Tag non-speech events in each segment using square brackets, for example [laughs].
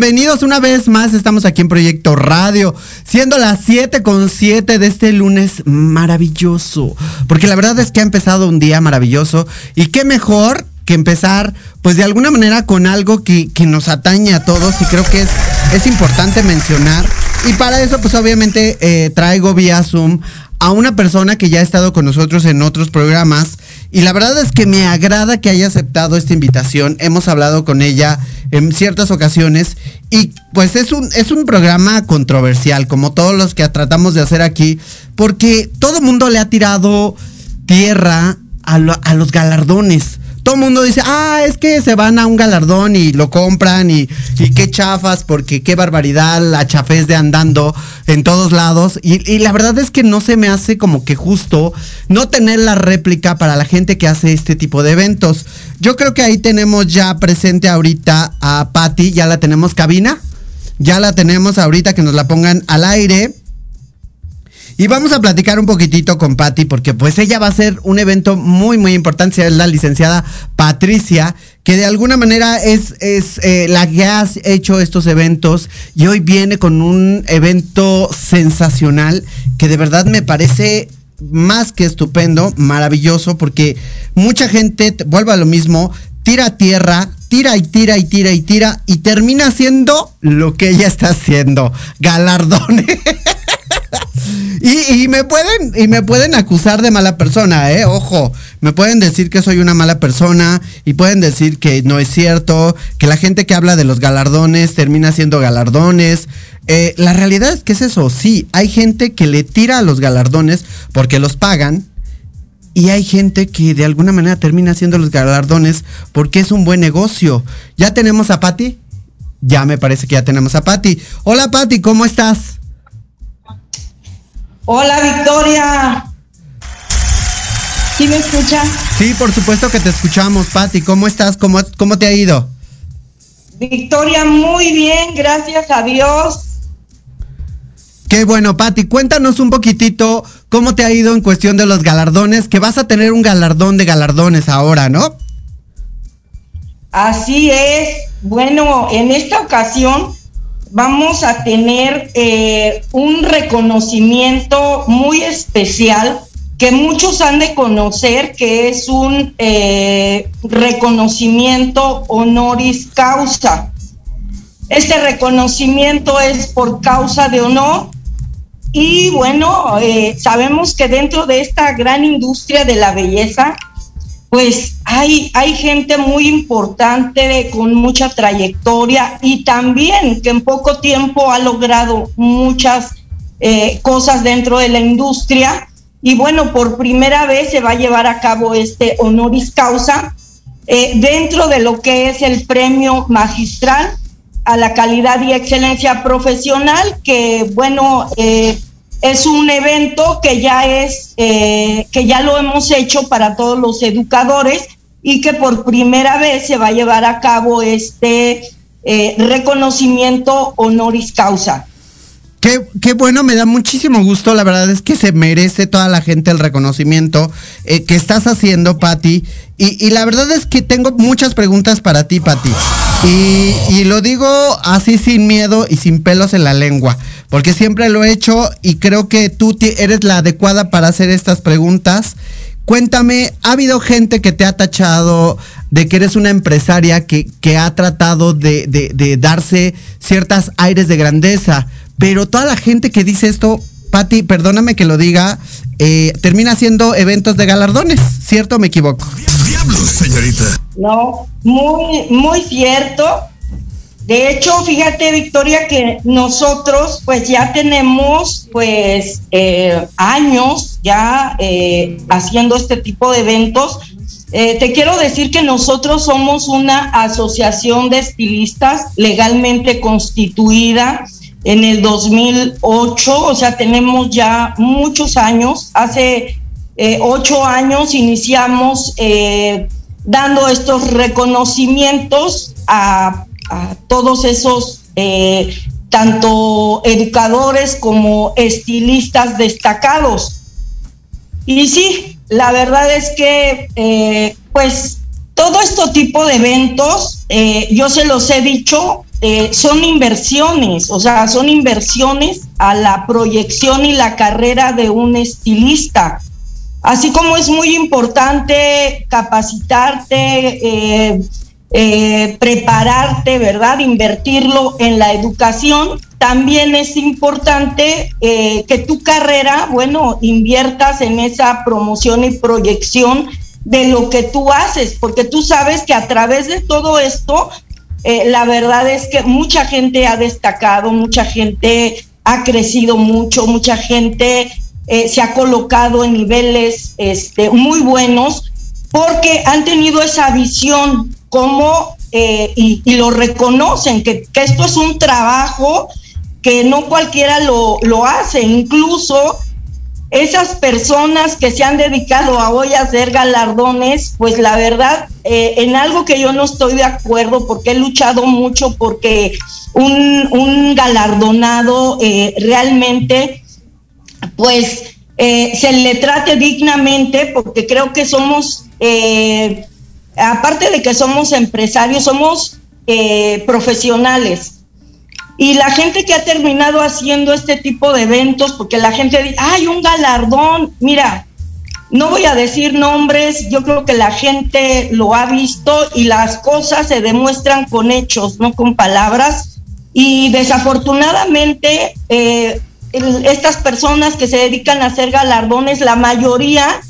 Bienvenidos una vez más. Estamos aquí en Proyecto Radio, siendo las 7 con 7 de este lunes maravilloso. Porque la verdad es que ha empezado un día maravilloso. Y qué mejor que empezar, pues de alguna manera con algo que, nos atañe a todos. Y creo que es, es importante mencionar. Y para eso, pues obviamente eh, traigo vía Zoom a una persona que ya ha estado con nosotros en otros programas y la verdad es que me agrada que haya aceptado esta invitación. Hemos hablado con ella en ciertas ocasiones y pues es un, es un programa controversial, como todos los que tratamos de hacer aquí, porque todo mundo le ha tirado tierra a, a los galardones todo el mundo dice, ah, es que se van a un galardón y lo compran y, qué chafas, porque qué barbaridad, la chafés de andando en todos lados. Y, la verdad es que no se me hace como que justo no tener la réplica para la gente que hace este tipo de eventos. Yo creo que ahí tenemos ya presente ahorita a Patty, ya la tenemos cabina, ya la tenemos ahorita que nos la pongan al aire. Y vamos a platicar un poquitito con Patti porque pues ella va a ser un evento muy muy importante, es la licenciada Patricia, que de alguna manera es, es eh, la que ha hecho estos eventos. Y hoy viene con un evento sensacional que de verdad me parece más que estupendo, maravilloso, porque mucha gente, vuelve a lo mismo, tira tierra, tira y tira y tira y tira y termina haciendo lo que ella está haciendo, galardones. [laughs] y, me pueden, y me pueden acusar de mala persona, eh, ojo. Me pueden decir que soy una mala persona y pueden decir que no es cierto, que la gente que habla de los galardones termina siendo galardones. Eh, la realidad es que es eso, sí, hay gente que le tira a los galardones porque los pagan, y hay gente que de alguna manera termina haciendo los galardones porque es un buen negocio. ¿Ya tenemos a Patti? Ya me parece que ya tenemos a Patti. Hola Patti, ¿cómo estás? Hola Victoria. ¿Sí me escucha? Sí, por supuesto que te escuchamos, Patti. ¿Cómo estás? ¿Cómo, ¿Cómo te ha ido? Victoria, muy bien, gracias a Dios. Qué bueno, Patti. Cuéntanos un poquitito cómo te ha ido en cuestión de los galardones, que vas a tener un galardón de galardones ahora, ¿no? Así es. Bueno, en esta ocasión vamos a tener eh, un reconocimiento muy especial que muchos han de conocer, que es un eh, reconocimiento honoris causa. Este reconocimiento es por causa de honor y bueno, eh, sabemos que dentro de esta gran industria de la belleza, pues hay, hay gente muy importante con mucha trayectoria y también que en poco tiempo ha logrado muchas eh, cosas dentro de la industria. Y bueno, por primera vez se va a llevar a cabo este honoris causa eh, dentro de lo que es el premio magistral a la calidad y excelencia profesional, que bueno, eh, es un evento que ya es, eh, que ya lo hemos hecho para todos los educadores y que por primera vez se va a llevar a cabo este eh, reconocimiento honoris causa. Qué, qué, bueno, me da muchísimo gusto. La verdad es que se merece toda la gente el reconocimiento eh, que estás haciendo, Patti. Y, la verdad es que tengo muchas preguntas para ti, Patti. Y, lo digo así sin miedo y sin pelos en la lengua, porque siempre lo he hecho y creo que tú eres la adecuada para hacer estas preguntas. Cuéntame, ¿ha habido gente que te ha tachado de que eres una empresaria que, ha tratado de, de, de darse ciertas aires de grandeza? Pero toda la gente que dice esto Patti, perdóname que lo diga, eh, termina haciendo eventos de galardones, ¿cierto o me equivoco? Diablos, señorita. No, muy, muy cierto. De hecho, fíjate, Victoria, que nosotros pues ya tenemos pues eh, años ya eh, haciendo este tipo de eventos. Eh, te quiero decir que nosotros somos una asociación de estilistas legalmente constituida en el 2008, o sea, tenemos ya muchos años. Hace ocho años iniciamos dando estos reconocimientos a todos esos, eh, tanto educadores como estilistas destacados. Y sí, la verdad es que, eh, pues, todo este tipo de eventos, eh, yo se los he dicho, son inversiones, o sea, son inversiones a la proyección y la carrera de un estilista. Así como es muy importante capacitarte, eh, prepararte, ¿verdad? Invertirlo en la educación. También es importante eh, que tu carrera, bueno, inviertas en esa promoción y proyección de lo que tú haces, porque tú sabes que a través de todo esto, eh, la verdad es que mucha gente ha destacado, mucha gente ha crecido mucho, mucha gente se ha colocado en niveles este, muy buenos porque han tenido esa visión como, eh, y, lo reconocen, que, esto es un trabajo que no cualquiera lo, hace, incluso esas personas que se han dedicado a hoy a hacer galardones, pues la verdad, eh, en algo que yo no estoy de acuerdo, porque he luchado mucho porque un, galardonado eh, realmente, pues se le trate dignamente, porque creo que somos aparte de que somos empresarios, somos eh, profesionales. Y la gente que ha terminado haciendo este tipo de eventos, porque la gente dice, hay un galardón, mira, no voy a decir nombres, yo creo que la gente lo ha visto y las cosas se demuestran con hechos, no con palabras. Y desafortunadamente, eh, estas personas que se dedican a hacer galardones, la mayoría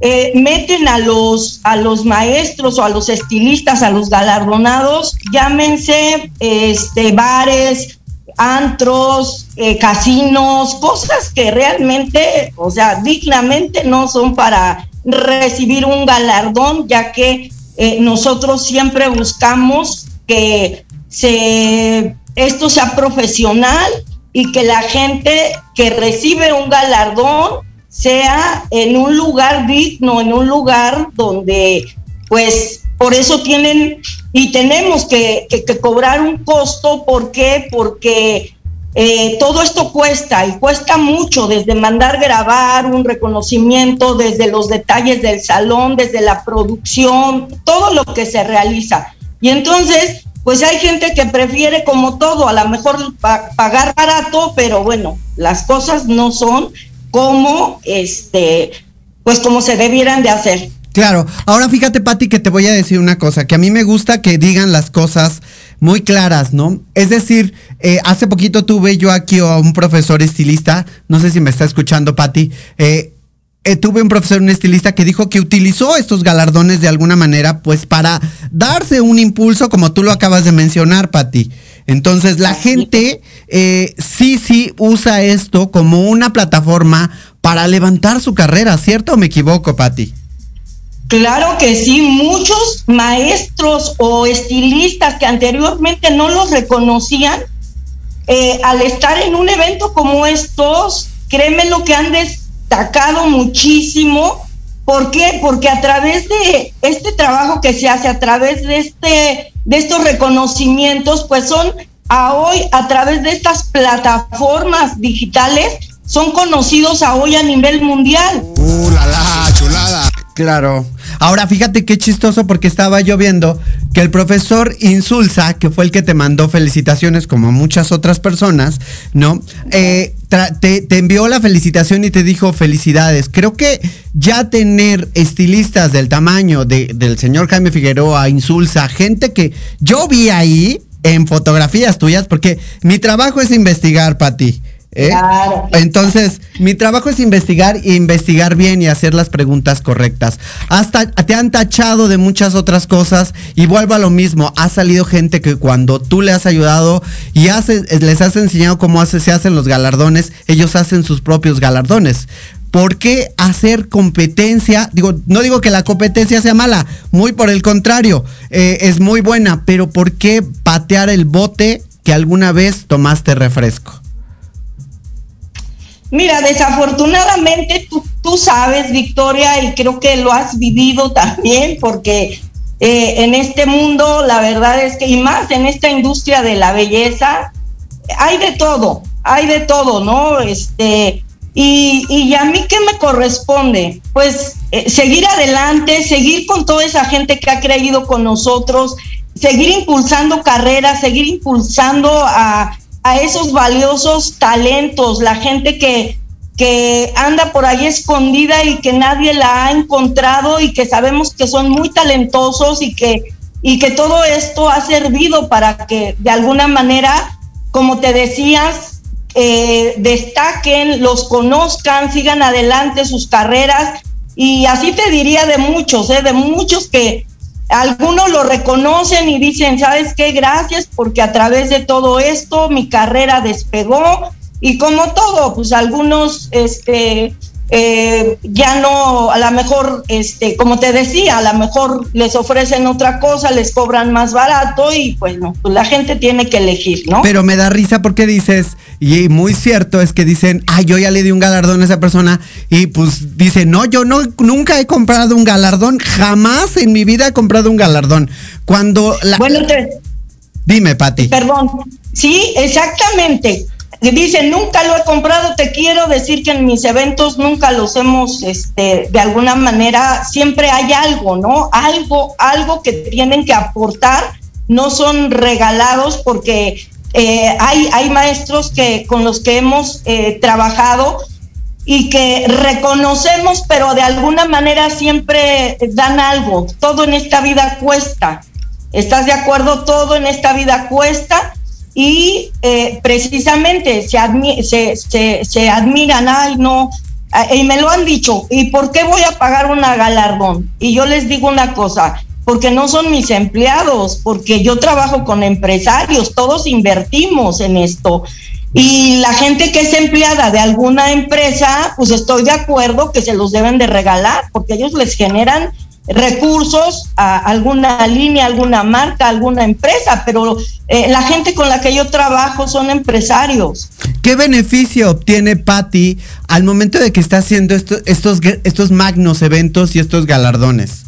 eh, meten a los, a los maestros o a los estilistas, a los galardonados, llámense este, bares, antros, eh, casinos, cosas que realmente, o sea, dignamente no son para recibir un galardón, ya que eh, nosotros siempre buscamos que se, esto sea profesional y que la gente que recibe un galardón sea en un lugar digno, en un lugar donde, pues, por eso tienen y tenemos que, cobrar un costo. ¿Por qué? Porque eh, todo esto cuesta y cuesta mucho, desde mandar grabar un reconocimiento, desde los detalles del salón, desde la producción, todo lo que se realiza. Y entonces, pues hay gente que prefiere como todo, a lo mejor pagar barato, pero bueno, las cosas no son como este, pues como se debieran de hacer. Claro, ahora fíjate Patti que te voy a decir una cosa, que a mí me gusta que digan las cosas muy claras, ¿no? Es decir, eh, hace poquito tuve yo aquí a un profesor estilista, no sé si me está escuchando Patti, eh, eh, tuve un profesor, un estilista que dijo que utilizó estos galardones de alguna manera, pues para darse un impulso, como tú lo acabas de mencionar, Patti. Entonces la gente eh, sí, sí usa esto como una plataforma para levantar su carrera, ¿cierto o me equivoco, Patti? Claro que sí, muchos maestros o estilistas que anteriormente no los reconocían, eh, al estar en un evento como estos, créeme lo que han destacado muchísimo. ¿Por qué? Porque a través de este trabajo que se hace, a través de este de estos reconocimientos, pues son a hoy a través de estas plataformas digitales, son conocidos a hoy a nivel mundial. ¡Uh, la, la! Claro. Ahora fíjate qué chistoso porque estaba yo viendo que el profesor Insulza, que fue el que te mandó felicitaciones como muchas otras personas, ¿no? Eh, te, envió la felicitación y te dijo felicidades. Creo que ya tener estilistas del tamaño del señor Jaime Figueroa, Insulza, gente que yo vi ahí en fotografías tuyas, porque mi trabajo es investigar, Pati. ¿Eh? Entonces, mi trabajo es investigar e investigar bien y hacer las preguntas correctas. Hasta te han tachado de muchas otras cosas y vuelvo a lo mismo. Ha salido gente que cuando tú le has ayudado y les has enseñado cómo se hacen los galardones, ellos hacen sus propios galardones. ¿Por qué hacer competencia? Digo, no digo que la competencia sea mala, muy por el contrario, eh, es muy buena, pero ¿por qué patear el bote que alguna vez tomaste refresco? Mira, desafortunadamente tú, sabes, Victoria, y creo que lo has vivido también, porque eh, en este mundo, la verdad es que, y más en esta industria de la belleza, hay de todo, hay de todo, ¿no? Este, y, y a mí qué me corresponde? Pues eh, seguir adelante, seguir con toda esa gente que ha creído con nosotros, seguir impulsando carreras, seguir impulsando a, a esos valiosos talentos, la gente que, que anda por ahí escondida y que nadie la ha encontrado y que sabemos que son muy talentosos y que, y que todo esto ha servido para que de alguna manera, como te decías, eh, destaquen, los conozcan, sigan adelante sus carreras. Y así te diría de muchos, ¿eh? de muchos que, algunos lo reconocen y dicen, ¿sabes qué? Gracias porque a través de todo esto mi carrera despegó y como todo, pues algunos este, eh, ya no, a lo mejor, este, como te decía, a lo mejor les ofrecen otra cosa, les cobran más barato y pues no, pues la gente tiene que elegir, ¿no? Pero me da risa porque dices, y muy cierto es que dicen, ay, yo ya le di un galardón a esa persona y pues dice, no, yo no, nunca he comprado un galardón, jamás en mi vida he comprado un galardón. Cuando la... Bueno, te... Dime, Pati. Perdón. Sí, exactamente dice, nunca lo he comprado, te quiero decir que en mis eventos nunca los hemos, este, de alguna manera, siempre hay algo, ¿no? Algo, algo que tienen que aportar, no son regalados porque eh, hay, hay maestros que, con los que hemos eh, trabajado y que reconocemos, pero de alguna manera siempre dan algo. Todo en esta vida cuesta. ¿Estás de acuerdo? Todo en esta vida cuesta y eh, precisamente se, se, se, admiran, ay no, eh, y me lo han dicho, ¿y por qué voy a pagar una galardón? Y yo les digo una cosa, porque no son mis empleados, porque yo trabajo con empresarios, todos invertimos en esto. Y la gente que es empleada de alguna empresa, pues estoy de acuerdo que se los deben de regalar, porque ellos les generan recursos a alguna línea, alguna marca, alguna empresa, pero eh, la gente con la que yo trabajo son empresarios. ¿Qué beneficio obtiene Patty al momento de que está haciendo estos, estos magnos eventos y estos galardones?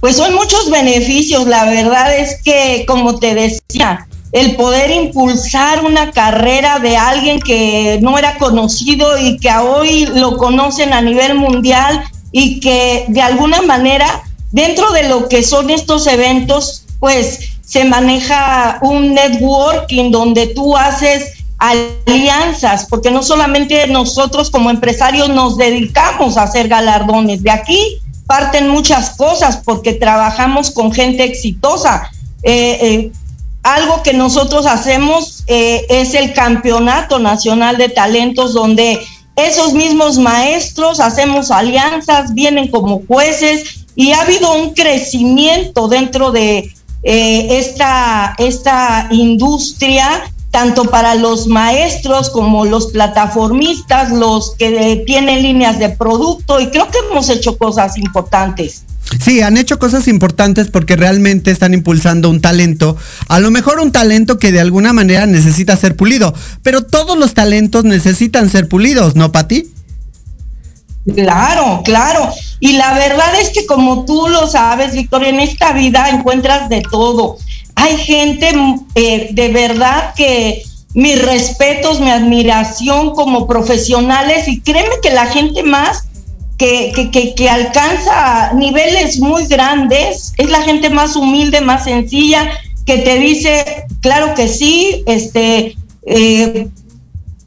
Pues son muchos beneficios, la verdad es que, como te decía, el poder impulsar una carrera de alguien que no era conocido y que hoy lo conocen a nivel mundial y que de alguna manera dentro de lo que son estos eventos, pues se maneja un networking donde tú haces alianzas, porque no solamente nosotros como empresarios nos dedicamos a hacer galardones, de aquí parten muchas cosas porque trabajamos con gente exitosa. Eh, eh, algo que nosotros hacemos eh, es el Campeonato Nacional de Talentos, donde esos mismos maestros hacemos alianzas, vienen como jueces y ha habido un crecimiento dentro de eh, esta, esta industria, tanto para los maestros como los plataformistas, los que tienen líneas de producto y creo que hemos hecho cosas importantes. Sí, han hecho cosas importantes porque realmente están impulsando un talento, a lo mejor un talento que de alguna manera necesita ser pulido, pero todos los talentos necesitan ser pulidos, ¿no, Pati? Claro, claro. Y la verdad es que como tú lo sabes, Victoria, en esta vida encuentras de todo. Hay gente eh, de verdad que mis respetos, mi admiración como profesionales y créeme que la gente más que, que, alcanza niveles muy grandes, es la gente más humilde, más sencilla, que te dice, claro que sí, este, eh,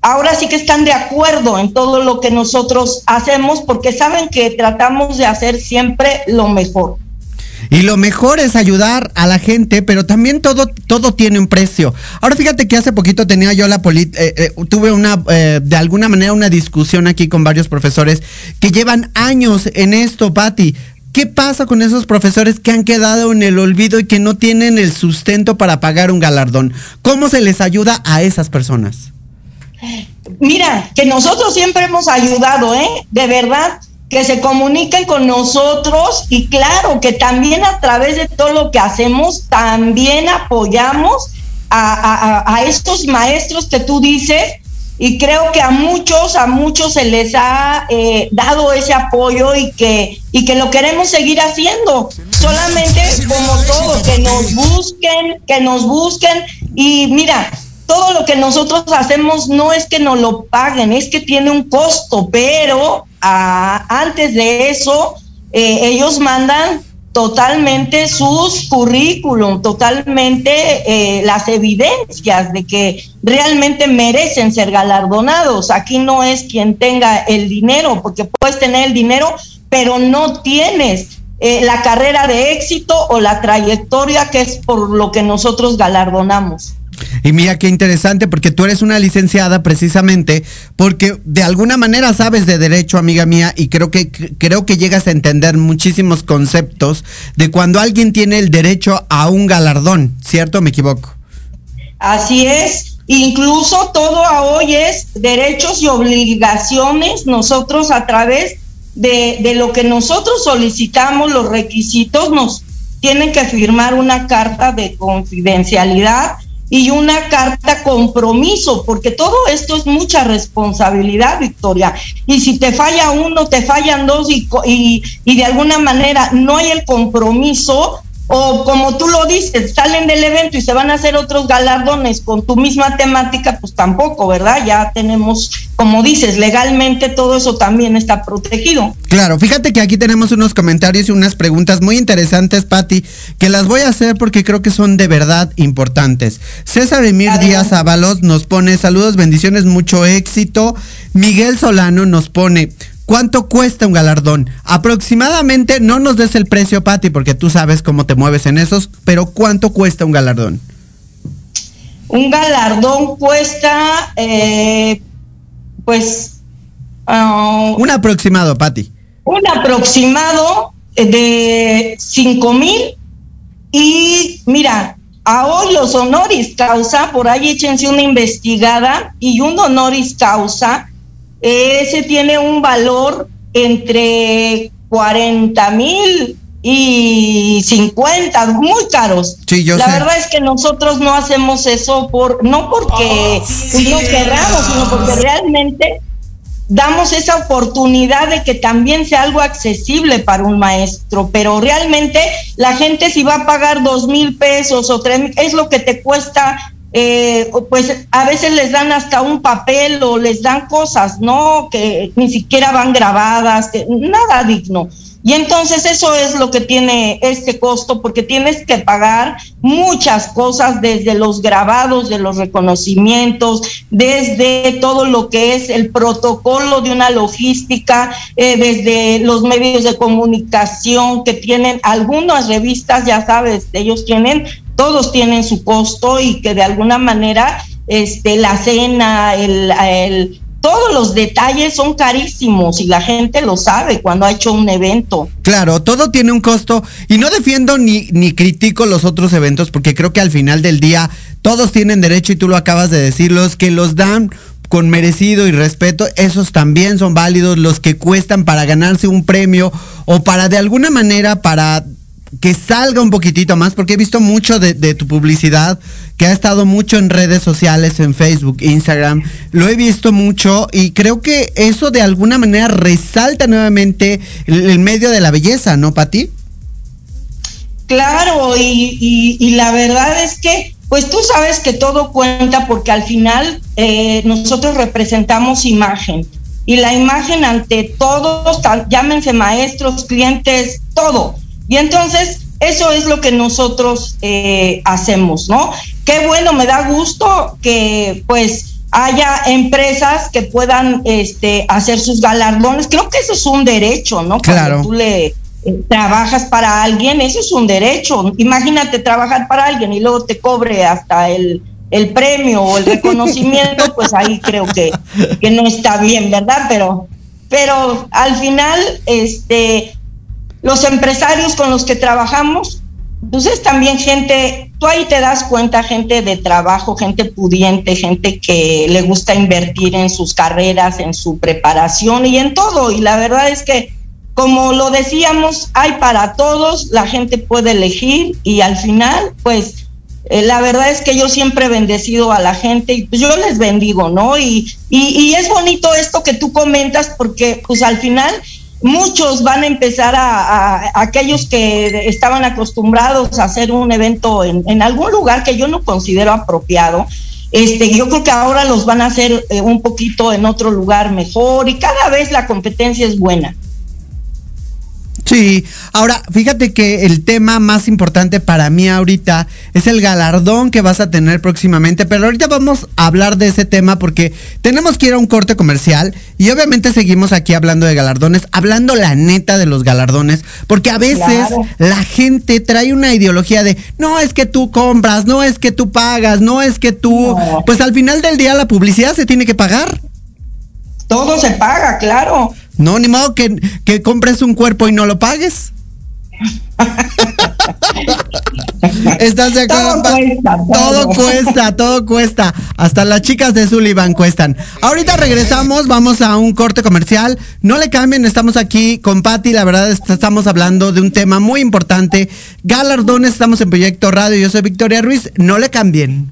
ahora sí que están de acuerdo en todo lo que nosotros hacemos porque saben que tratamos de hacer siempre lo mejor. Y lo mejor es ayudar a la gente, pero también todo, todo tiene un precio. Ahora fíjate que hace poquito tenía yo la eh, eh, tuve una, eh, de alguna manera una discusión aquí con varios profesores que llevan años en esto, Patti. ¿Qué pasa con esos profesores que han quedado en el olvido y que no tienen el sustento para pagar un galardón? ¿Cómo se les ayuda a esas personas? Mira, que nosotros siempre hemos ayudado, ¿eh? De verdad, que se comuniquen con nosotros y claro, que también a través de todo lo que hacemos, también apoyamos a, estos maestros que tú dices y creo que a muchos, a muchos se les ha eh, dado ese apoyo y que, y que lo queremos seguir haciendo. Solamente como todo, que nos busquen, que nos busquen y mira, todo lo que nosotros hacemos no es que nos lo paguen, es que tiene un costo, pero ah, antes de eso, eh, ellos mandan totalmente sus currículum, totalmente eh, las evidencias de que realmente merecen ser galardonados. Aquí no es quien tenga el dinero, porque puedes tener el dinero, pero no tienes eh, la carrera de éxito o la trayectoria que es por lo que nosotros galardonamos. Y mira qué interesante, porque tú eres una licenciada precisamente, porque de alguna manera sabes de derecho, amiga mía, y creo que, creo que llegas a entender muchísimos conceptos de cuando alguien tiene el derecho a un galardón, ¿cierto? ¿Me equivoco? Así es. Incluso todo a hoy es derechos y obligaciones. Nosotros a través de, de lo que nosotros solicitamos, los requisitos, nos tienen que firmar una carta de confidencialidad y una carta compromiso, porque todo esto es mucha responsabilidad, Victoria. Y si te falla uno, te fallan dos y, y, y de alguna manera no hay el compromiso, o como tú lo dices, salen del evento y se van a hacer otros galardones con tu misma temática, pues tampoco, ¿verdad? Ya tenemos, como dices, legalmente todo eso también está protegido. Claro, fíjate que aquí tenemos unos comentarios y unas preguntas muy interesantes, Patti, que las voy a hacer porque creo que son de verdad importantes. César Emir Díaz Ábalos nos pone saludos, bendiciones, mucho éxito. Miguel Solano nos pone, ¿Cuánto cuesta un galardón? Aproximadamente, no nos des el precio, Patti, porque tú sabes cómo te mueves en esos, pero ¿cuánto cuesta un galardón? Un galardón cuesta, eh, pues... Ah, un aproximado, Patti. Un aproximado de 5 mil y mira, a hoy los honoris causa, por ahí échense una investigada y un honoris causa ese tiene un valor entre 40 mil y 50, muy caros. Sí, yo la verdad es que nosotros no hacemos eso por, no porque oh, no queramos, sino porque realmente damos esa oportunidad de que también sea algo accesible para un maestro, pero realmente la gente si va a pagar dos mil pesos o tres es lo que te cuesta eh, pues a veces les dan hasta un papel o les dan cosas, ¿no? Que ni siquiera van grabadas, nada digno. Y entonces eso es lo que tiene este costo, porque tienes que pagar muchas cosas, desde los grabados de los reconocimientos, desde todo lo que es el protocolo de una logística, eh, desde los medios de comunicación que tienen algunas revistas, ya sabes, ellos tienen todos tienen su costo y que de alguna manera este, la cena, el, todos los detalles son carísimos y la gente lo sabe cuando ha hecho un evento. Claro, todo tiene un costo y no defiendo ni, ni critico los otros eventos porque creo que al final del día todos tienen derecho y tú lo acabas de decir, los que los dan con merecido y respeto, esos también son válidos, los que cuestan para ganarse un premio o para de alguna manera para que salga un poquitito más, porque he visto mucho de, tu publicidad, que ha estado mucho en redes sociales, en Facebook, Instagram, lo he visto mucho y creo que eso de alguna manera resalta nuevamente el, medio de la belleza, ¿no, Pati? Claro, y, la verdad es que, pues tú sabes que todo cuenta porque al final eh, nosotros representamos imagen. Y la imagen ante todos, llámense maestros, clientes, todo y entonces, eso es lo que nosotros eh, hacemos, ¿no? Qué bueno, me da gusto que pues haya empresas que puedan este, hacer sus galardones. Creo que eso es un derecho, ¿no? Claro. Cuando tú le, eh, trabajas para alguien, eso es un derecho. Imagínate trabajar para alguien y luego te cobre hasta el, el premio o el reconocimiento, [laughs] pues ahí creo que, que no está bien, ¿verdad? Pero, pero al final, este, los empresarios con los que trabajamos, pues es también gente, tú ahí te das cuenta, gente de trabajo, gente pudiente, gente que le gusta invertir en sus carreras, en su preparación y en todo. Y la verdad es que como lo decíamos, hay para todos, la gente puede elegir y al final, pues eh, la verdad es que yo siempre he bendecido a la gente y pues yo les bendigo, ¿no? Y, y, es bonito esto que tú comentas porque pues al final muchos van a empezar a, aquellos que estaban acostumbrados a hacer un evento en, en, algún lugar que yo no considero apropiado. Este, yo creo que ahora los van a hacer eh, un poquito en otro lugar mejor y cada vez la competencia es buena. Sí, ahora fíjate que el tema más importante para mí ahorita es el galardón que vas a tener próximamente, pero ahorita vamos a hablar de ese tema porque tenemos que ir a un corte comercial y obviamente seguimos aquí hablando de galardones, hablando la neta de los galardones, porque a veces la gente trae una ideología de, no es que tú compras, no es que tú pagas, no es que tú, pues al final del día la publicidad se tiene que pagar. Todo se paga, claro. No, ni modo que, que compres un cuerpo y no lo pagues. [laughs] ¿Estás de acuerdo? Todo cuesta, todo. cuesta, todo cuesta. Hasta las chicas de Sullivan cuestan. Ahorita regresamos, vamos a un corte comercial. No le cambien, estamos aquí con Patti. La verdad, estamos hablando de un tema muy importante. Galardones, estamos en Proyecto Radio. Yo soy Victoria Ruiz. No le cambien.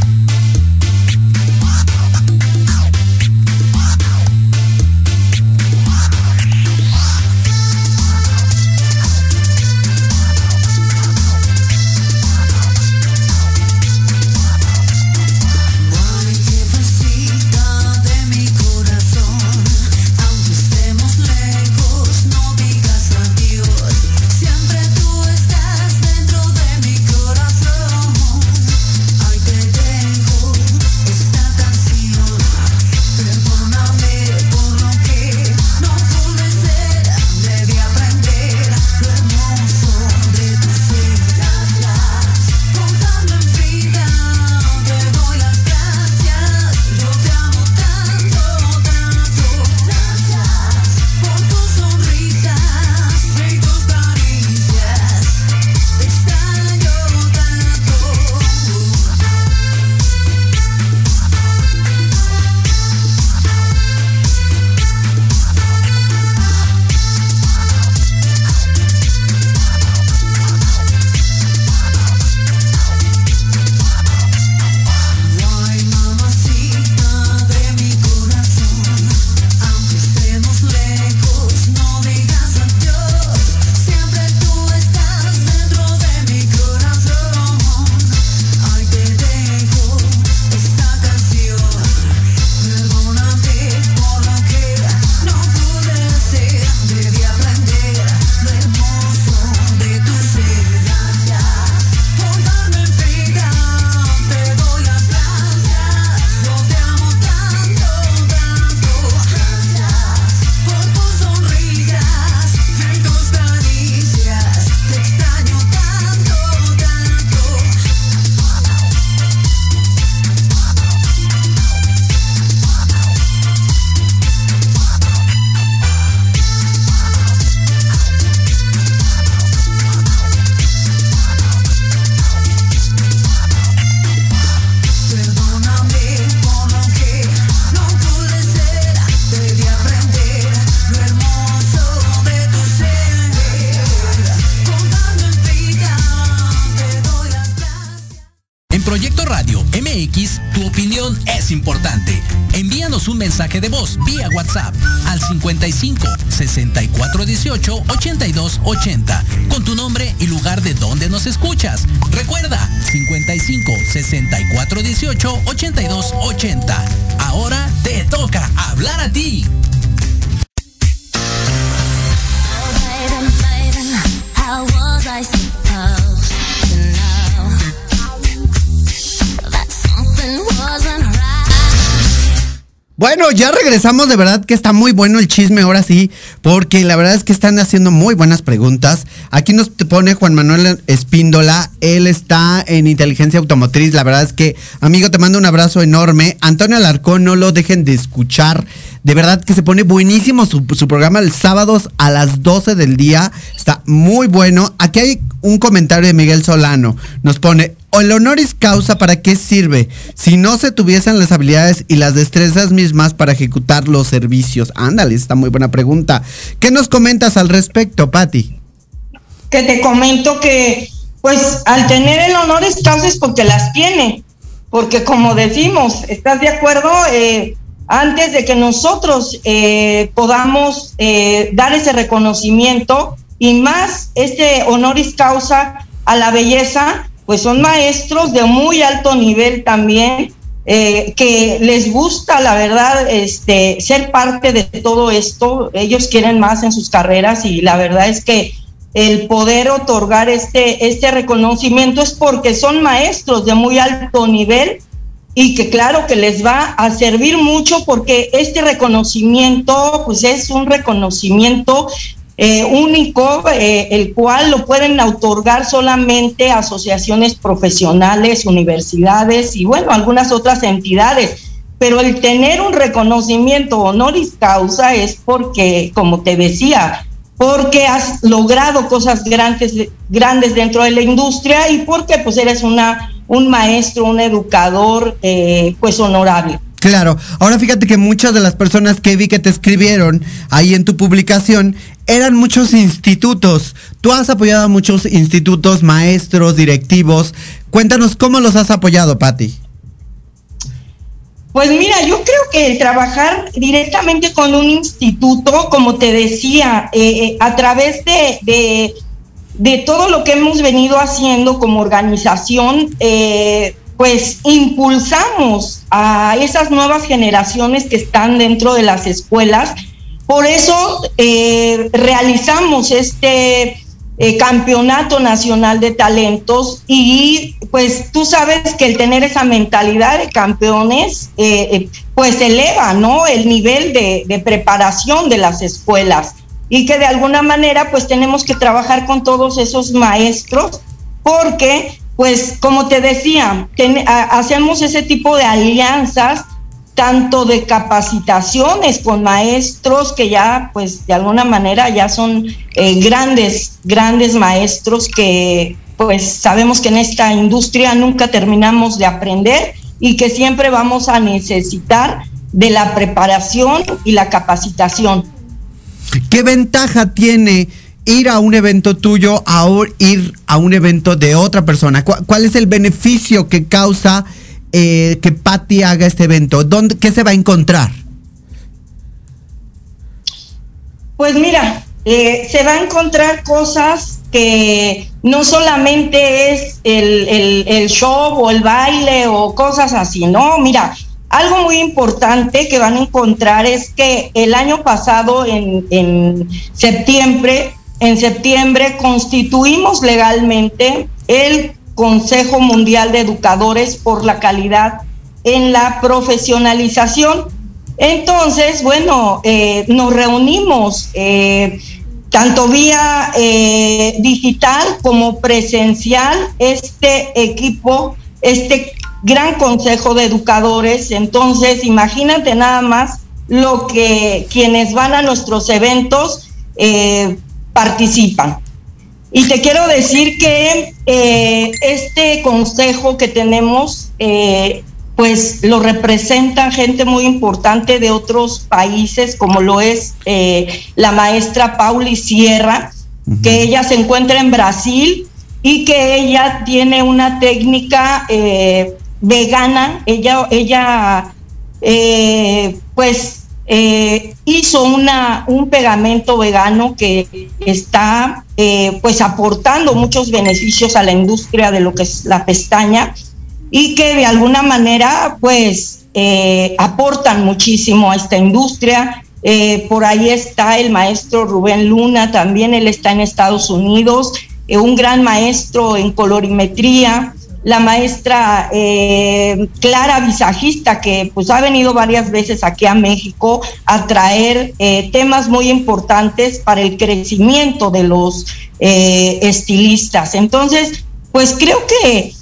64 18 82 80 con tu nombre y lugar de donde nos escuchas. Recuerda 55 64 18 ya regresamos, de verdad que está muy bueno el chisme ahora sí, porque la verdad es que están haciendo muy buenas preguntas. Aquí nos pone Juan Manuel Espíndola, él está en inteligencia automotriz, la verdad es que, amigo, te mando un abrazo enorme. Antonio Alarcón, no lo dejen de escuchar, de verdad que se pone buenísimo su, su programa el sábados a las 12 del día, está muy bueno. Aquí hay un comentario de Miguel Solano, nos pone, el honoris causa para qué sirve si no se tuviesen las habilidades y las destrezas mismas para ejecutar los servicios? Ándale, está muy buena pregunta. ¿Qué nos comentas al respecto, Patti? Que te comento que, pues, al tener el honoris causa es porque las tiene. Porque como decimos, ¿estás de acuerdo? Eh, antes de que nosotros eh, podamos eh, dar ese reconocimiento y más este honoris causa a la belleza, pues son maestros de muy alto nivel también, eh, que les gusta, la verdad, este, ser parte de todo esto. Ellos quieren más en sus carreras y la verdad es que el poder otorgar este, este reconocimiento es porque son maestros de muy alto nivel y que claro que les va a servir mucho porque este reconocimiento pues es un reconocimiento eh, único, eh, el cual lo pueden otorgar solamente asociaciones profesionales, universidades y bueno, algunas otras entidades. Pero el tener un reconocimiento honoris causa es porque, como te decía, porque has logrado cosas grandes, grandes dentro de la industria y porque pues eres una, un maestro, un educador eh, pues honorable. Claro, ahora fíjate que muchas de las personas que vi que te escribieron ahí en tu publicación eran muchos institutos. Tú has apoyado a muchos institutos, maestros, directivos. Cuéntanos cómo los has apoyado, Patti. Pues mira, yo creo que el trabajar directamente con un instituto, como te decía, eh, eh, a través de, de, de, todo lo que hemos venido haciendo como organización, eh, pues impulsamos a esas nuevas generaciones que están dentro de las escuelas. Por eso eh, realizamos este eh, campeonato nacional de talentos y pues tú sabes que el tener esa mentalidad de campeones eh, pues eleva no el nivel de, de preparación de las escuelas y que de alguna manera pues tenemos que trabajar con todos esos maestros porque pues como te decía, hacemos ese tipo de alianzas, tanto de capacitaciones con maestros que ya, pues de alguna manera ya son eh, grandes, grandes maestros que pues sabemos que en esta industria nunca terminamos de aprender y que siempre vamos a necesitar de la preparación y la capacitación. ¿Qué ventaja tiene ir a un evento tuyo a ir a un evento de otra persona? ¿Cuál, es el beneficio que causa eh, que Patty haga este evento? ¿Dónde, ¿Qué se va a encontrar? Pues mira, eh, se va a encontrar cosas que no solamente es el, el, el, show o el baile o cosas así, no, mira, algo muy importante que van a encontrar es que el año pasado, en, en septiembre, en septiembre constituimos legalmente el Consejo Mundial de Educadores por la Calidad en la Profesionalización. Entonces, bueno, eh, nos reunimos eh, tanto vía eh, digital como presencial, este equipo, este gran consejo de educadores. Entonces, imagínate nada más lo que quienes van a nuestros eventos participan. Y te quiero decir que eh, este consejo que tenemos, eh, pues lo representa gente muy importante de otros países, como lo es eh, la maestra Pauli Sierra, uh -huh. que ella se encuentra en Brasil y que ella tiene una técnica vegana, ella, ella pues eh, hizo una, un pegamento vegano que está eh, pues aportando muchos beneficios a la industria de lo que es la pestaña y que de alguna manera pues eh, aportan muchísimo a esta industria. por ahí está el maestro Rubén Luna, también él está en Estados Unidos, un gran maestro en colorimetría la maestra eh, Clara Visajista, que pues ha venido varias veces aquí a México a traer eh, temas muy importantes para el crecimiento de los eh, estilistas. Entonces, pues creo que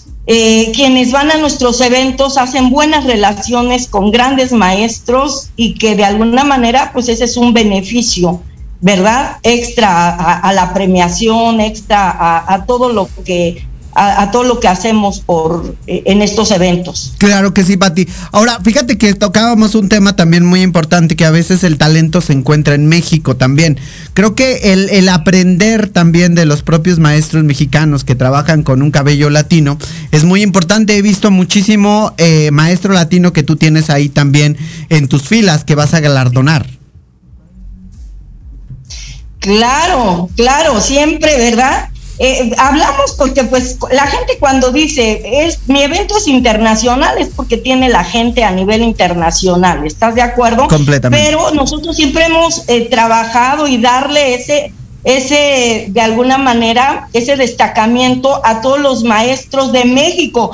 quienes van a nuestros eventos hacen buenas relaciones con grandes maestros y que de alguna manera, pues ese es un beneficio. ¿Verdad? Extra a, la premiación, extra a, a todo lo que a, todo lo que hacemos por eh, en estos eventos. Claro que sí, Pati. Ahora, fíjate que tocábamos un tema también muy importante, que a veces el talento se encuentra en México también. Creo que el, aprender también de los propios maestros mexicanos que trabajan con un cabello latino es muy importante. He visto muchísimo eh, maestro latino que tú tienes ahí también en tus filas que vas a galardonar. Claro, claro, siempre, ¿verdad? Eh, hablamos porque pues la gente cuando dice es mi evento es internacional es porque tiene la gente a nivel internacional, ¿estás de acuerdo? Completamente. Pero nosotros siempre hemos eh, trabajado y darle ese ese de alguna manera ese destacamiento a todos los maestros de México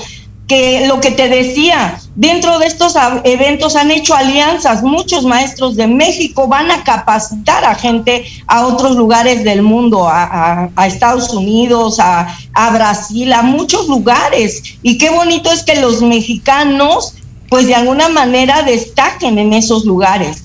que lo que te decía, dentro de estos eventos han hecho alianzas, muchos maestros de México van a capacitar a gente a otros lugares del mundo, a, Estados Unidos, a, Brasil, a muchos lugares. Y qué bonito es que los mexicanos, pues de alguna manera destaquen en esos lugares.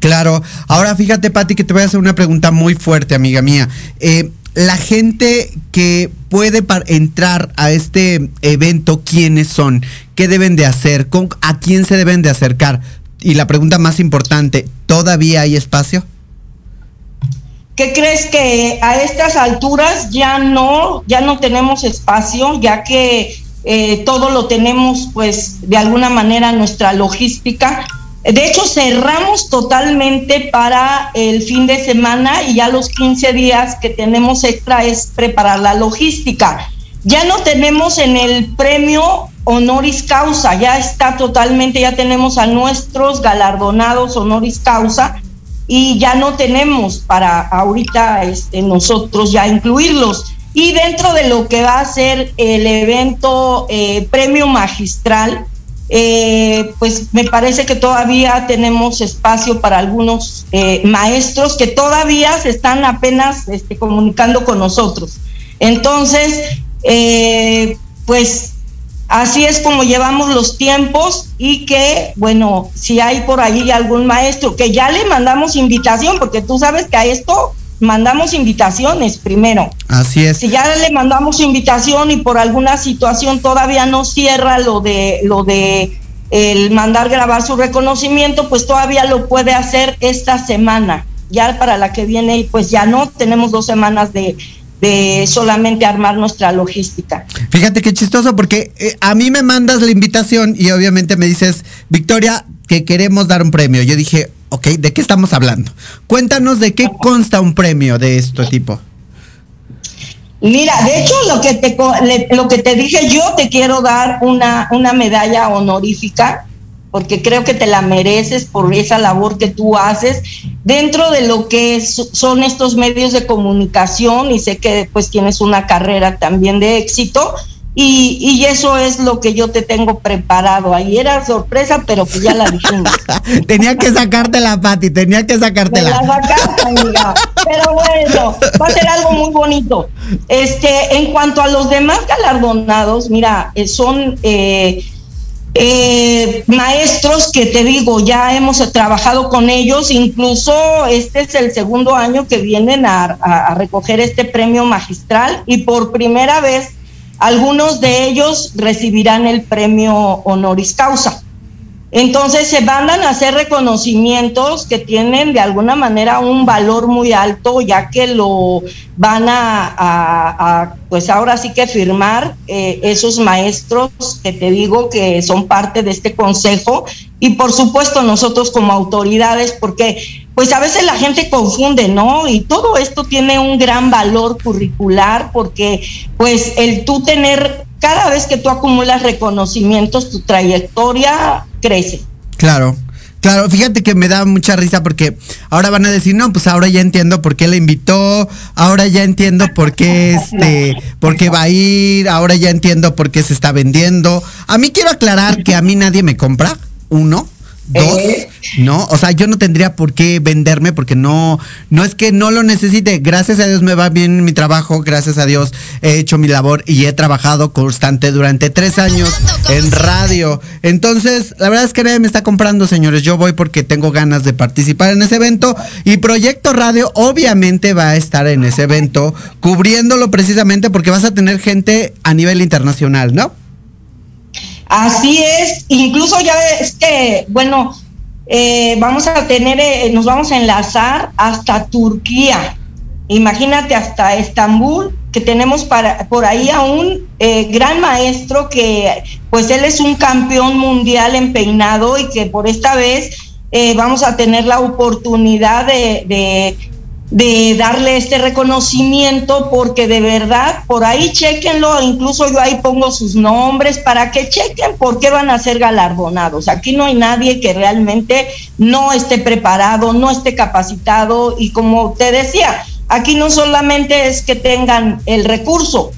Claro, ahora fíjate Pati que te voy a hacer una pregunta muy fuerte, amiga mía. Eh, la gente que puede entrar a este evento, ¿quiénes son? ¿Qué deben de hacer? ¿A quién se deben de acercar? Y la pregunta más importante, ¿todavía hay espacio? ¿Qué crees que a estas alturas ya no, ya no tenemos espacio, ya que eh, todo lo tenemos, pues, de alguna manera nuestra logística de hecho, cerramos totalmente para el fin de semana y ya los 15 días que tenemos extra es preparar la logística. Ya no tenemos en el premio honoris causa, ya está totalmente, ya tenemos a nuestros galardonados honoris causa y ya no tenemos para ahorita este, nosotros ya incluirlos. Y dentro de lo que va a ser el evento eh, premio magistral, eh, pues me parece que todavía tenemos espacio para algunos eh, maestros que todavía se están apenas este, comunicando con nosotros. Entonces, eh, pues así es como llevamos los tiempos y que, bueno, si hay por ahí algún maestro que ya le mandamos invitación, porque tú sabes que a esto mandamos invitaciones primero. Así es. Si ya le mandamos invitación y por alguna situación todavía no cierra lo de lo de el mandar grabar su reconocimiento, pues todavía lo puede hacer esta semana. Ya para la que viene, pues ya no, tenemos dos semanas de, de solamente armar nuestra logística. Fíjate qué chistoso, porque eh, a mí me mandas la invitación y obviamente me dices, Victoria, que queremos dar un premio. Yo dije, ok, ¿de qué estamos hablando? Cuéntanos de qué consta un premio de este tipo. Mira, de hecho lo que te lo que te dije yo te quiero dar una una medalla honorífica porque creo que te la mereces por esa labor que tú haces dentro de lo que son estos medios de comunicación y sé que pues tienes una carrera también de éxito y, y, eso es lo que yo te tengo preparado. Ahí era sorpresa, pero pues ya la dijimos. [laughs] tenía que sacártela, Pati, tenía que sacártela. la sacaste, amiga. Pero bueno, va a ser algo muy bonito. Este, en cuanto a los demás galardonados, mira, eh, son eh, eh, maestros que te digo, ya hemos trabajado con ellos, incluso este es el segundo año que vienen a, a recoger este premio magistral y por primera vez algunos de ellos recibirán el premio honoris causa. Entonces se mandan a hacer reconocimientos que tienen de alguna manera un valor muy alto, ya que lo van a, pues ahora sí que firmar eh, esos maestros que te digo que son parte de este consejo y por supuesto nosotros como autoridades, porque pues a veces la gente confunde, ¿no? Y todo esto tiene un gran valor curricular porque pues el tú tener cada vez que tú acumulas reconocimientos, tu trayectoria crece. Claro. Claro, fíjate que me da mucha risa porque ahora van a decir, no, pues ahora ya entiendo por qué le invitó, ahora ya entiendo por qué este, por qué va a ir, ahora ya entiendo por qué se está vendiendo. A mí quiero aclarar que a mí nadie me compra, uno. Dos, eh. ¿no? O sea, yo no tendría por qué venderme porque no, no es que no lo necesite. Gracias a Dios me va bien mi trabajo, gracias a Dios he hecho mi labor y he trabajado constante durante tres años en radio. Entonces, la verdad es que nadie me está comprando, señores. Yo voy porque tengo ganas de participar en ese evento y Proyecto Radio obviamente va a estar en ese evento cubriéndolo precisamente porque vas a tener gente a nivel internacional, ¿no? Así es, incluso ya es que, bueno, eh, vamos a tener, eh, nos vamos a enlazar hasta Turquía. Imagínate hasta Estambul, que tenemos para, por ahí a un eh, gran maestro que, pues él es un campeón mundial en peinado y que por esta vez vamos a tener la oportunidad de darle este reconocimiento porque de verdad por ahí chequenlo, incluso yo ahí pongo sus nombres para que chequen por qué van a ser galardonados. Aquí no hay nadie que realmente no esté preparado, no esté capacitado y como te decía, aquí no solamente es que tengan el recurso,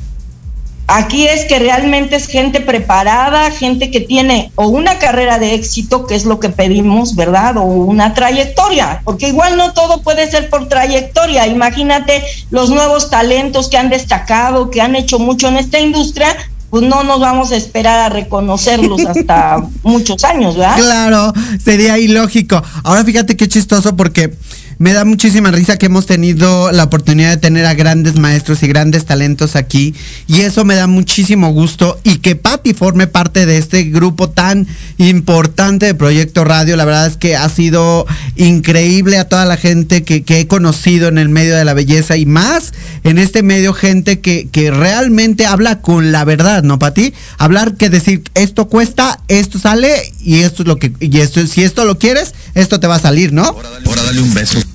Aquí es que realmente es gente preparada, gente que tiene o una carrera de éxito, que es lo que pedimos, ¿verdad? O una trayectoria, porque igual no todo puede ser por trayectoria. Imagínate los nuevos talentos que han destacado, que han hecho mucho en esta industria, pues no nos vamos a esperar a reconocerlos hasta [laughs] muchos años, ¿verdad? Claro, sería ilógico. Ahora fíjate qué chistoso porque me da muchísima risa que hemos tenido la oportunidad de tener a grandes maestros y grandes talentos aquí y eso me da muchísimo gusto y que Patti forme parte de este grupo tan importante de Proyecto Radio. La verdad es que ha sido increíble a toda la gente que, he conocido en el medio de la belleza y más en este medio gente que, que realmente habla con la verdad, ¿no, Patti? Hablar que decir esto cuesta, esto sale y esto es lo que, y esto, si esto lo quieres, esto te va a salir, ¿no? Ahora dale un beso.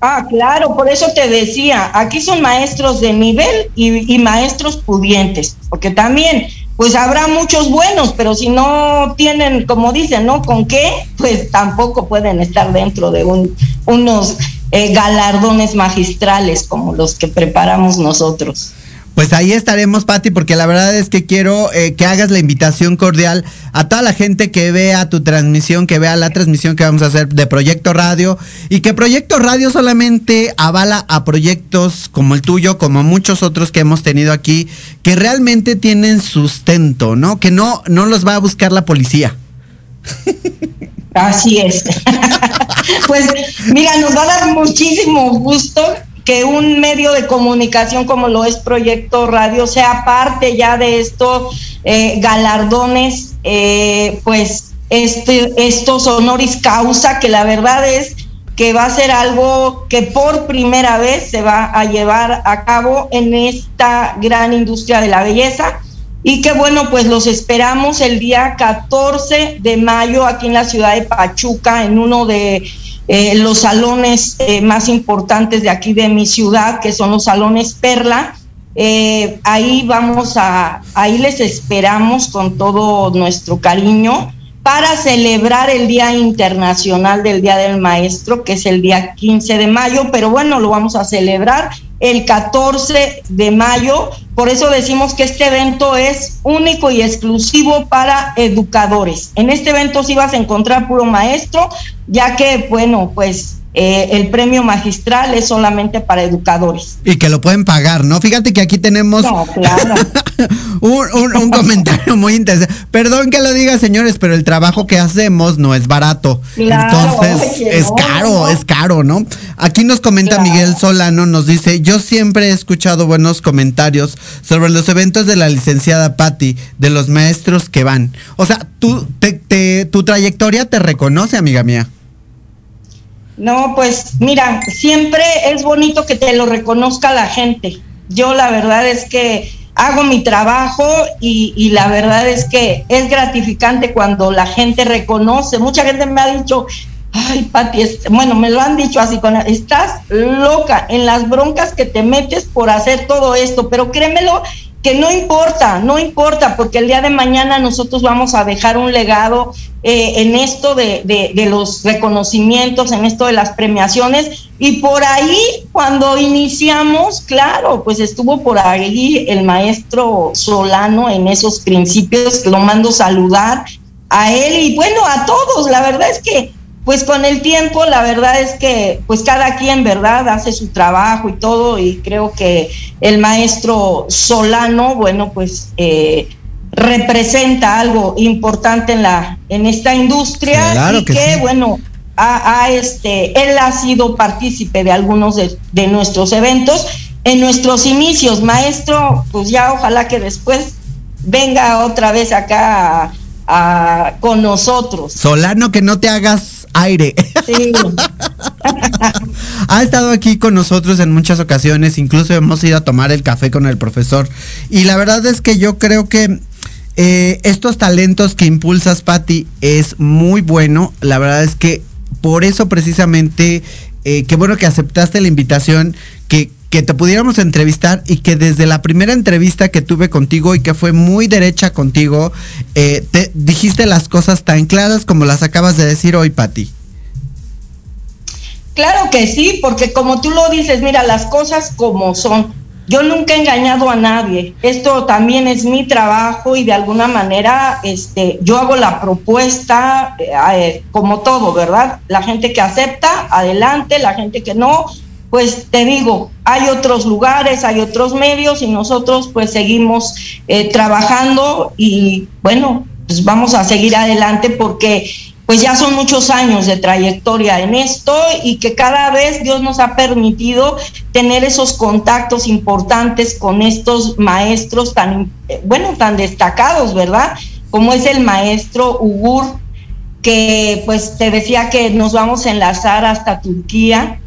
Ah, claro, por eso te decía, aquí son maestros de nivel y, maestros pudientes, porque también, pues habrá muchos buenos, pero si no tienen, como dicen, ¿no? ¿Con qué? Pues tampoco pueden estar dentro de un, unos eh, galardones magistrales como los que preparamos nosotros. Pues ahí estaremos, Patti, porque la verdad es que quiero eh, que hagas la invitación cordial a toda la gente que vea tu transmisión, que vea la transmisión que vamos a hacer de Proyecto Radio y que Proyecto Radio solamente avala a proyectos como el tuyo, como muchos otros que hemos tenido aquí, que realmente tienen sustento, ¿no? Que no, no los va a buscar la policía. [laughs] Así es. [laughs] pues mira, nos va a dar muchísimo gusto que un medio de comunicación como lo es Proyecto Radio sea parte ya de estos eh, galardones, eh, pues este, estos honoris causa, que la verdad es que va a ser algo que por primera vez se va a llevar a cabo en esta gran industria de la belleza. Y que bueno, pues los esperamos el día 14 de mayo aquí en la ciudad de Pachuca, en uno de eh, los salones eh, más importantes de aquí de mi ciudad, que son los salones Perla. Eh, ahí vamos a, ahí les esperamos con todo nuestro cariño para celebrar el Día Internacional del Día del Maestro, que es el día 15 de mayo, pero bueno, lo vamos a celebrar el 14 de mayo. Por eso decimos que este evento es único y exclusivo para educadores. En este evento sí vas a encontrar puro maestro, ya que, bueno, pues eh, el premio magistral es solamente para educadores. Y que lo pueden pagar, ¿no? Fíjate que aquí tenemos... No, claro. [laughs] un, comentario muy interesante. Perdón que lo diga, señores, pero el trabajo que hacemos no es barato. Entonces, es caro, es caro, ¿no? Aquí nos comenta Miguel Solano, nos dice, yo siempre he escuchado buenos comentarios sobre los eventos de la licenciada Patti, de los maestros que van. O sea, tú, tu trayectoria te reconoce, amiga mía. No, pues mira, siempre es bonito que te lo reconozca la gente. Yo la verdad es que hago mi trabajo y, la verdad es que es gratificante cuando la gente reconoce. Mucha gente me ha dicho, ay, Pati, bueno, me lo han dicho así, con, estás loca en las broncas que te metes por hacer todo esto, pero créemelo que no importa, no importa, porque el día de mañana nosotros vamos a dejar un legado eh, en esto de, de, los reconocimientos, en esto de las premiaciones. Y por ahí, cuando iniciamos, claro, pues estuvo por ahí el maestro Solano en esos principios, lo mando saludar a él y bueno, a todos. La verdad es que pues con el tiempo la verdad es que pues cada quien verdad hace su trabajo y todo y creo que el maestro Solano bueno pues eh, representa algo importante en la en esta industria y que, bueno a, este él ha sido partícipe de algunos de, de nuestros eventos en nuestros inicios. Maestro pues ya ojalá que después venga otra vez acá con nosotros. Solano, que no te hagas aire. [laughs] ha estado aquí con nosotros en muchas ocasiones, incluso hemos ido a tomar el café con el profesor. Y la verdad es que yo creo que eh, estos talentos que impulsas, Patti, es muy bueno. La verdad es que por eso precisamente, eh, qué bueno que aceptaste la invitación, que que te pudiéramos entrevistar y que desde la primera entrevista que tuve contigo y que fue muy derecha contigo, eh, te dijiste las cosas tan claras como las acabas de decir hoy, Patti. Claro que sí, porque como tú lo dices, mira, las cosas como son. Yo nunca he engañado a nadie. Esto también es mi trabajo y de alguna manera este, yo hago la propuesta eh, eh, como todo, ¿verdad? La gente que acepta, adelante, la gente que no, pues te digo, hay otros lugares, hay otros medios y nosotros pues seguimos eh, trabajando y bueno, pues vamos a seguir adelante porque pues ya son muchos años de trayectoria en esto y que cada vez Dios nos ha permitido tener esos contactos importantes con estos maestros tan, bueno, tan destacados, ¿verdad? Como es el maestro Ugur, que pues te decía que nos vamos a enlazar hasta Turquía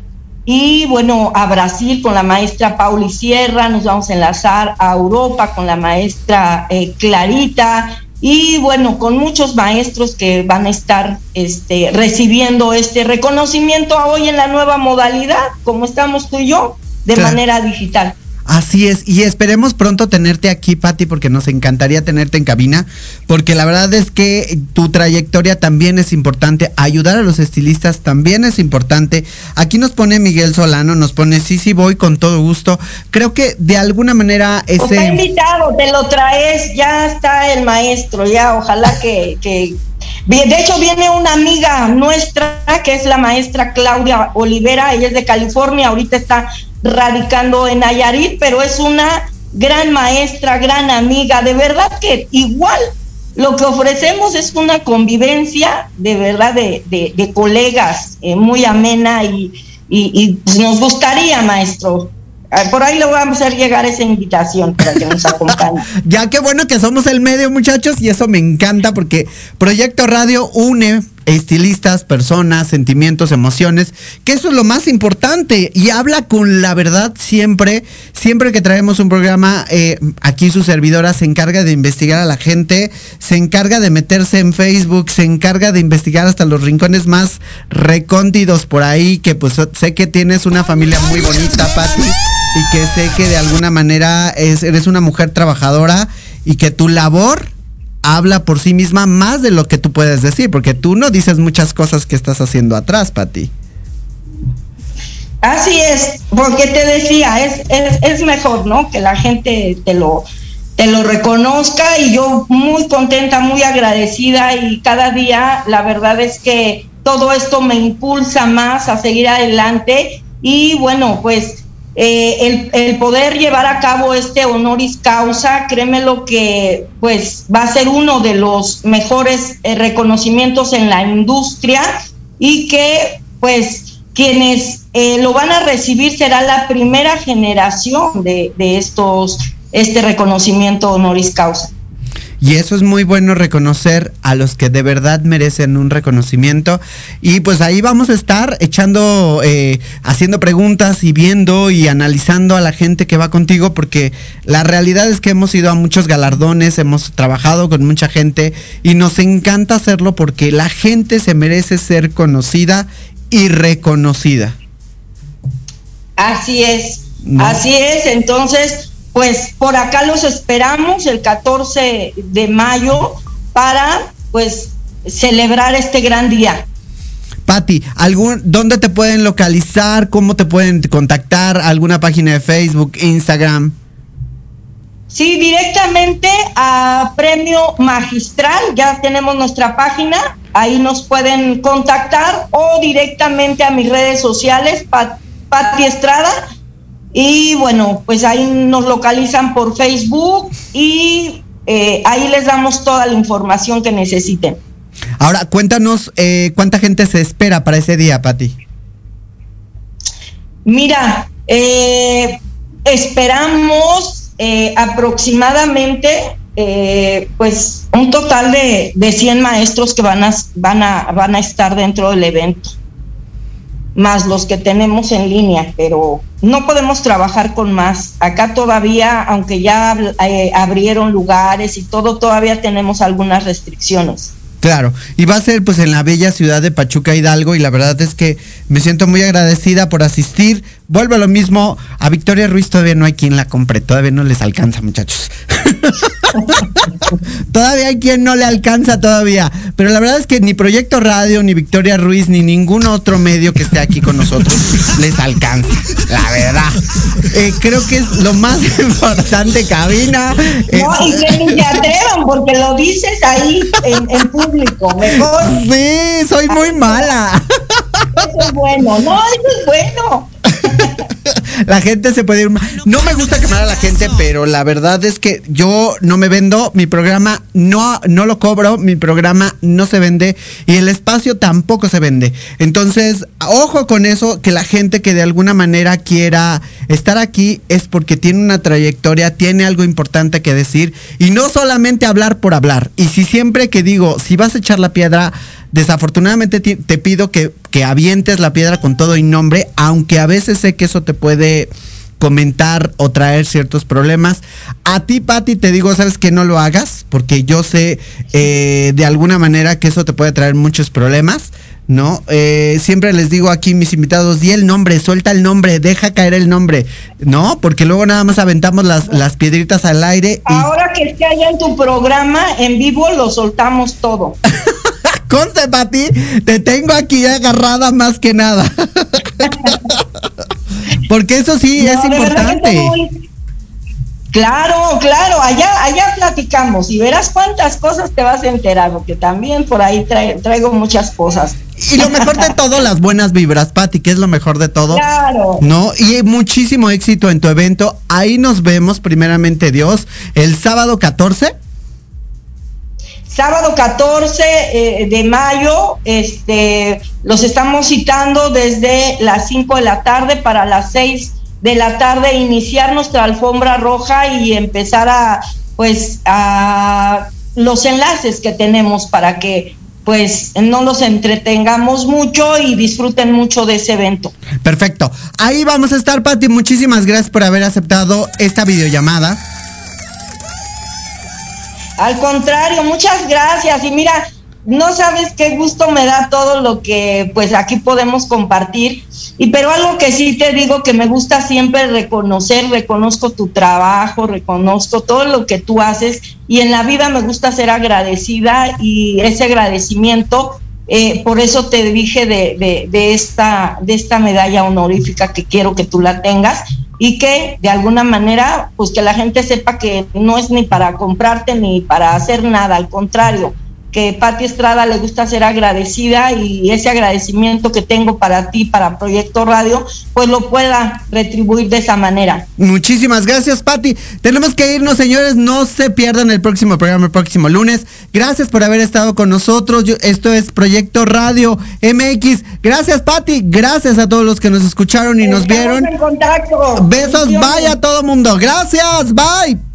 y bueno, a Brasil con la maestra Pauli Sierra, nos vamos a enlazar a Europa con la maestra eh, Clarita y bueno, con muchos maestros que van a estar este, recibiendo este reconocimiento hoy en la nueva modalidad, como estamos tú y yo, de manera digital. Así es, y esperemos pronto tenerte aquí, Patti, porque nos encantaría tenerte en cabina, porque la verdad es que tu trayectoria también es importante, ayudar a los estilistas también es importante. Aquí nos pone Miguel Solano, nos pone, sí, sí, voy con todo gusto. Creo que de alguna manera ese... Está invitado, te lo traes, ya está el maestro, ya ojalá que... que... De hecho, viene una amiga nuestra, que es la maestra Claudia Olivera, ella es de California, ahorita está radicando en Nayarit, pero es una gran maestra, gran amiga, de verdad que igual lo que ofrecemos es una convivencia de verdad de, de, colegas eh, muy amena y, y, pues nos gustaría, maestro. Ah, por ahí le vamos a hacer llegar esa invitación para que nos acompañe. [laughs] ya qué bueno que somos el medio, muchachos, y eso me encanta porque Proyecto Radio une estilistas, personas, sentimientos, emociones, que eso es lo más importante y habla con la verdad siempre, siempre que traemos un programa, eh, aquí su servidora se encarga de investigar a la gente, se encarga de meterse en Facebook, se encarga de investigar hasta los rincones más recóndidos por ahí, que pues sé que tienes una familia muy bonita, Patti, y que sé que de alguna manera eres una mujer trabajadora y que tu labor habla por sí misma más de lo que tú puedes decir, porque tú no dices muchas cosas que estás haciendo atrás, Pati. Así es, porque te decía, es, es, mejor, ¿no? Que la gente te lo, te lo reconozca y yo muy contenta, muy agradecida y cada día la verdad es que todo esto me impulsa más a seguir adelante y bueno, pues eh, el, poder llevar a cabo este honoris causa, créeme lo que pues va a ser uno de los mejores eh, reconocimientos en la industria y que pues quienes eh, lo van a recibir será la primera generación de, de estos, este reconocimiento honoris causa. Y eso es muy bueno reconocer a los que de verdad merecen un reconocimiento. Y pues ahí vamos a estar echando, eh, haciendo preguntas y viendo y analizando a la gente que va contigo, porque la realidad es que hemos ido a muchos galardones, hemos trabajado con mucha gente y nos encanta hacerlo porque la gente se merece ser conocida y reconocida. Así es, así es. Entonces, pues por acá los esperamos el 14 de mayo para pues celebrar este gran día. Patti, ¿algún, ¿dónde te pueden localizar? ¿Cómo te pueden contactar? ¿Alguna página de Facebook, Instagram? Sí, directamente a Premio Magistral, ya tenemos nuestra página, ahí nos pueden contactar o directamente a mis redes sociales, Patti Estrada, y bueno, pues ahí nos localizan por Facebook y eh, ahí les damos toda la información que necesiten. Ahora, cuéntanos eh, cuánta gente se espera para ese día, Pati. Mira, eh, esperamos aproximadamente pues un total de, de 100 maestros que van a, van, a, van a estar dentro del evento más los que tenemos en línea, pero no podemos trabajar con más. Acá todavía, aunque ya eh, abrieron lugares y todo, todavía tenemos algunas restricciones. Claro, y va a ser pues en la bella ciudad de Pachuca Hidalgo y la verdad es que me siento muy agradecida por asistir. Vuelvo a lo mismo, a Victoria Ruiz todavía no hay quien la compre, todavía no les alcanza muchachos. [laughs] todavía hay quien no le alcanza todavía, pero la verdad es que ni Proyecto Radio, ni Victoria Ruiz, ni ningún otro medio que esté aquí con nosotros [laughs] les alcanza, la verdad. Eh, creo que es lo más [laughs] importante, cabina. No, y que ni te atrevan porque lo dices ahí en, en público, mejor. Sí, soy muy mala. Eso es bueno, no, eso es bueno. [laughs] la gente se puede ir. No me gusta quemar a la gente, pero la verdad es que yo no me vendo, mi programa no, no lo cobro, mi programa no se vende y el espacio tampoco se vende. Entonces, ojo con eso, que la gente que de alguna manera quiera estar aquí es porque tiene una trayectoria, tiene algo importante que decir y no solamente hablar por hablar. Y si siempre que digo, si vas a echar la piedra, Desafortunadamente te pido que, que avientes la piedra con todo y nombre, aunque a veces sé que eso te puede comentar o traer ciertos problemas. A ti, Patti, te digo, sabes que no lo hagas, porque yo sé eh, de alguna manera que eso te puede traer muchos problemas, ¿no? Eh, siempre les digo aquí mis invitados, di el nombre, suelta el nombre, deja caer el nombre, ¿no? Porque luego nada más aventamos las, las piedritas al aire. Ahora que esté allá en tu programa, en vivo, lo soltamos todo. [laughs] Conte, Pati, te tengo aquí agarrada más que nada. [laughs] Porque eso sí es importante. Claro, claro, allá, allá platicamos y verás cuántas cosas te vas a enterar, porque también por ahí traigo muchas cosas. Y lo mejor de todo, las buenas vibras, Pati, que es lo mejor de todo. Claro. ¿No? Y muchísimo éxito en tu evento. Ahí nos vemos, primeramente Dios, el sábado 14 sábado 14 eh, de mayo, este, los estamos citando desde las 5 de la tarde para las 6 de la tarde iniciar nuestra alfombra roja y empezar a, pues, a los enlaces que tenemos para que pues no los entretengamos mucho y disfruten mucho de ese evento. Perfecto. Ahí vamos a estar, Pati. Muchísimas gracias por haber aceptado esta videollamada. Al contrario, muchas gracias. Y mira, no sabes qué gusto me da todo lo que pues aquí podemos compartir. Y pero algo que sí te digo que me gusta siempre reconocer, reconozco tu trabajo, reconozco todo lo que tú haces y en la vida me gusta ser agradecida y ese agradecimiento, eh, por eso te dije de, de, esta, de esta medalla honorífica que quiero que tú la tengas y que de alguna manera, pues que la gente sepa que no es ni para comprarte ni para hacer nada, al contrario, que Pati Estrada le gusta ser agradecida y ese agradecimiento que tengo para ti, para Proyecto Radio, pues lo pueda retribuir de esa manera. Muchísimas gracias, Pati. Tenemos que irnos, señores. No se pierdan el próximo programa el próximo lunes. Gracias por haber estado con nosotros. esto es Proyecto Radio MX. Gracias, Pati. Gracias a todos los que nos escucharon y nos vieron. En contacto. Besos, bye a todo mundo. Gracias, bye.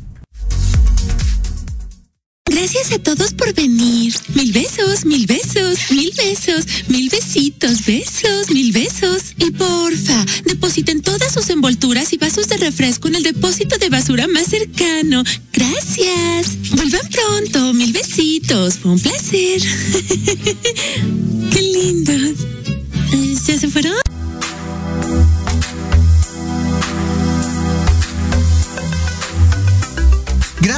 Gracias a todos por venir. Mil besos, mil besos, mil besos, mil besitos, besos, mil besos. Y porfa, depositen todas sus envolturas y vasos de refresco en el depósito de basura más cercano. Gracias. Vuelvan pronto, mil besitos. Fue un placer. [laughs]